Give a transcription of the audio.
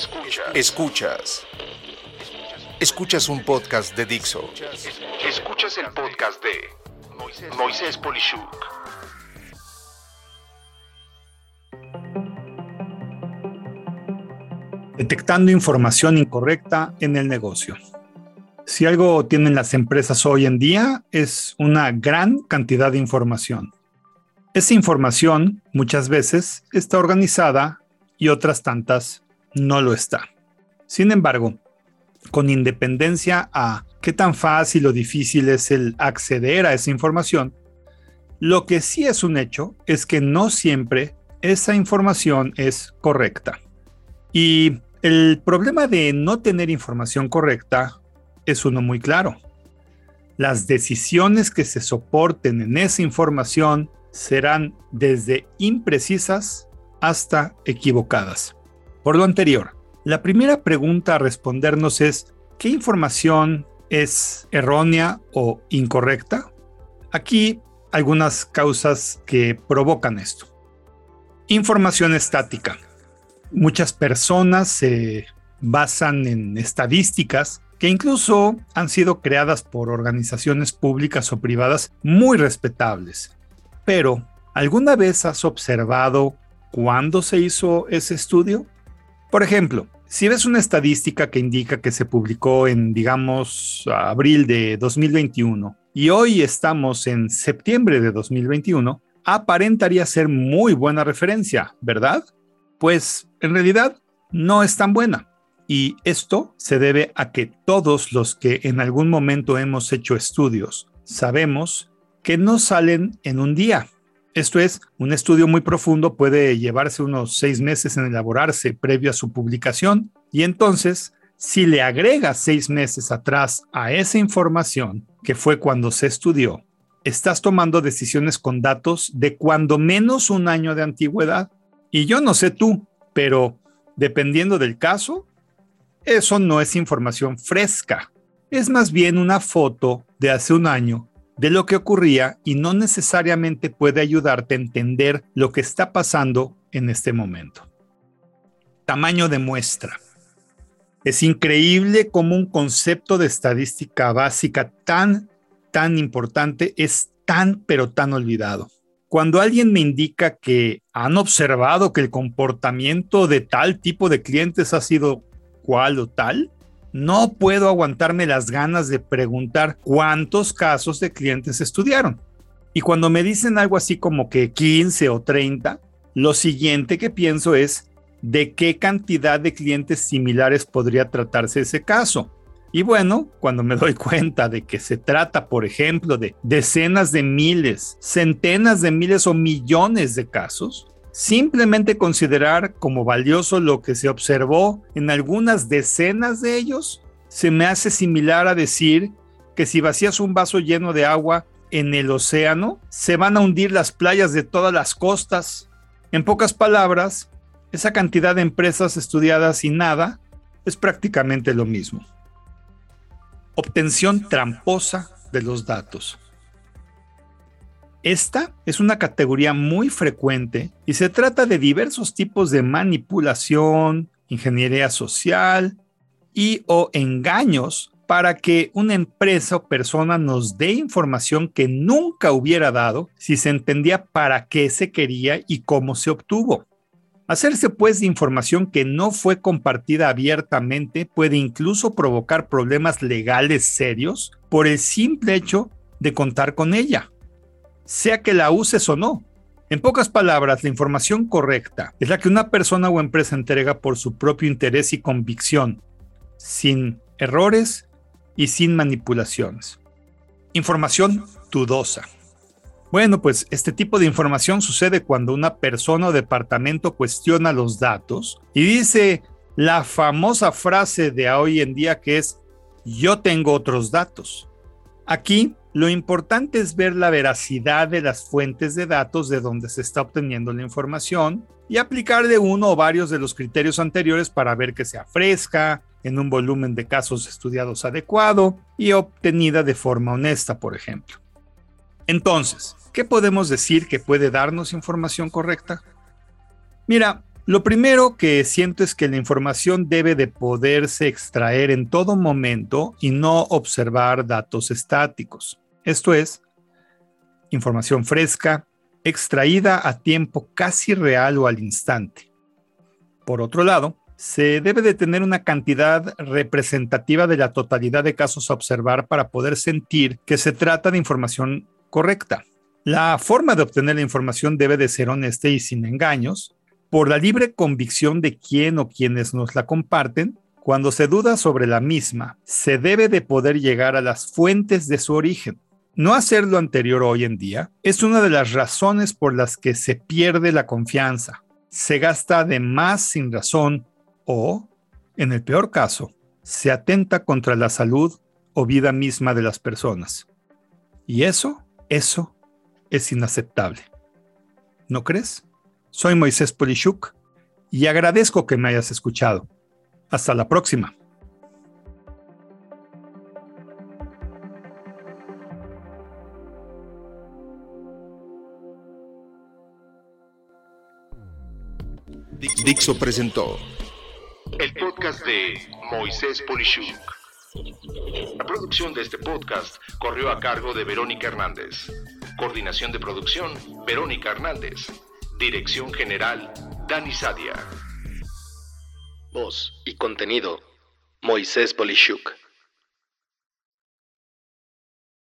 Escuchas. Escuchas. Escuchas un podcast de Dixo. Escuchas el podcast de Moisés Polishuk. Detectando información incorrecta en el negocio. Si algo tienen las empresas hoy en día es una gran cantidad de información. Esa información muchas veces está organizada y otras tantas no lo está. Sin embargo, con independencia a qué tan fácil o difícil es el acceder a esa información, lo que sí es un hecho es que no siempre esa información es correcta. Y el problema de no tener información correcta es uno muy claro. Las decisiones que se soporten en esa información serán desde imprecisas hasta equivocadas. Por lo anterior, la primera pregunta a respondernos es, ¿qué información es errónea o incorrecta? Aquí algunas causas que provocan esto. Información estática. Muchas personas se basan en estadísticas que incluso han sido creadas por organizaciones públicas o privadas muy respetables. Pero, ¿alguna vez has observado cuándo se hizo ese estudio? Por ejemplo, si ves una estadística que indica que se publicó en, digamos, abril de 2021 y hoy estamos en septiembre de 2021, aparentaría ser muy buena referencia, ¿verdad? Pues en realidad no es tan buena. Y esto se debe a que todos los que en algún momento hemos hecho estudios sabemos que no salen en un día. Esto es, un estudio muy profundo puede llevarse unos seis meses en elaborarse previo a su publicación y entonces, si le agregas seis meses atrás a esa información, que fue cuando se estudió, estás tomando decisiones con datos de cuando menos un año de antigüedad. Y yo no sé tú, pero dependiendo del caso, eso no es información fresca, es más bien una foto de hace un año de lo que ocurría y no necesariamente puede ayudarte a entender lo que está pasando en este momento. Tamaño de muestra. Es increíble cómo un concepto de estadística básica tan, tan importante es tan, pero tan olvidado. Cuando alguien me indica que han observado que el comportamiento de tal tipo de clientes ha sido cual o tal, no puedo aguantarme las ganas de preguntar cuántos casos de clientes estudiaron. Y cuando me dicen algo así como que 15 o 30, lo siguiente que pienso es de qué cantidad de clientes similares podría tratarse ese caso. Y bueno, cuando me doy cuenta de que se trata, por ejemplo, de decenas de miles, centenas de miles o millones de casos, Simplemente considerar como valioso lo que se observó en algunas decenas de ellos se me hace similar a decir que si vacías un vaso lleno de agua en el océano, se van a hundir las playas de todas las costas. En pocas palabras, esa cantidad de empresas estudiadas y nada es prácticamente lo mismo. Obtención tramposa de los datos. Esta es una categoría muy frecuente y se trata de diversos tipos de manipulación, ingeniería social y o engaños para que una empresa o persona nos dé información que nunca hubiera dado si se entendía para qué se quería y cómo se obtuvo. Hacerse pues de información que no fue compartida abiertamente puede incluso provocar problemas legales serios por el simple hecho de contar con ella sea que la uses o no. En pocas palabras, la información correcta es la que una persona o empresa entrega por su propio interés y convicción, sin errores y sin manipulaciones. Información dudosa. Bueno, pues este tipo de información sucede cuando una persona o departamento cuestiona los datos y dice la famosa frase de hoy en día que es yo tengo otros datos. Aquí lo importante es ver la veracidad de las fuentes de datos de donde se está obteniendo la información y aplicar de uno o varios de los criterios anteriores para ver que sea fresca, en un volumen de casos estudiados adecuado y obtenida de forma honesta, por ejemplo. Entonces, ¿qué podemos decir que puede darnos información correcta? Mira, Lo primero que siento es que la información debe de poderse extraer en todo momento y no observar datos estáticos. Esto es, información fresca, extraída a tiempo casi real o al instante. Por otro lado, se debe de tener una cantidad representativa de la totalidad de casos a observar para poder sentir que se trata de información correcta. La forma de obtener la información debe de ser honesta y sin engaños, por la libre convicción de quién o quienes nos la comparten. Cuando se duda sobre la misma, se debe de poder llegar a las fuentes de su origen. No hacer lo anterior hoy en día es una de las razones por las que se pierde la confianza, se gasta de más sin razón o, en el peor caso, se atenta contra la salud o vida misma de las personas. Y eso, eso es inaceptable. ¿No crees? Soy Moisés Polishuk y agradezco que me hayas escuchado. Hasta la próxima. Dixo presentó el podcast de Moisés Polishuk. La producción de este podcast corrió a cargo de Verónica Hernández. Coordinación de producción, Verónica Hernández. Dirección General, Dani Sadia. Voz y contenido, Moisés Polishuk.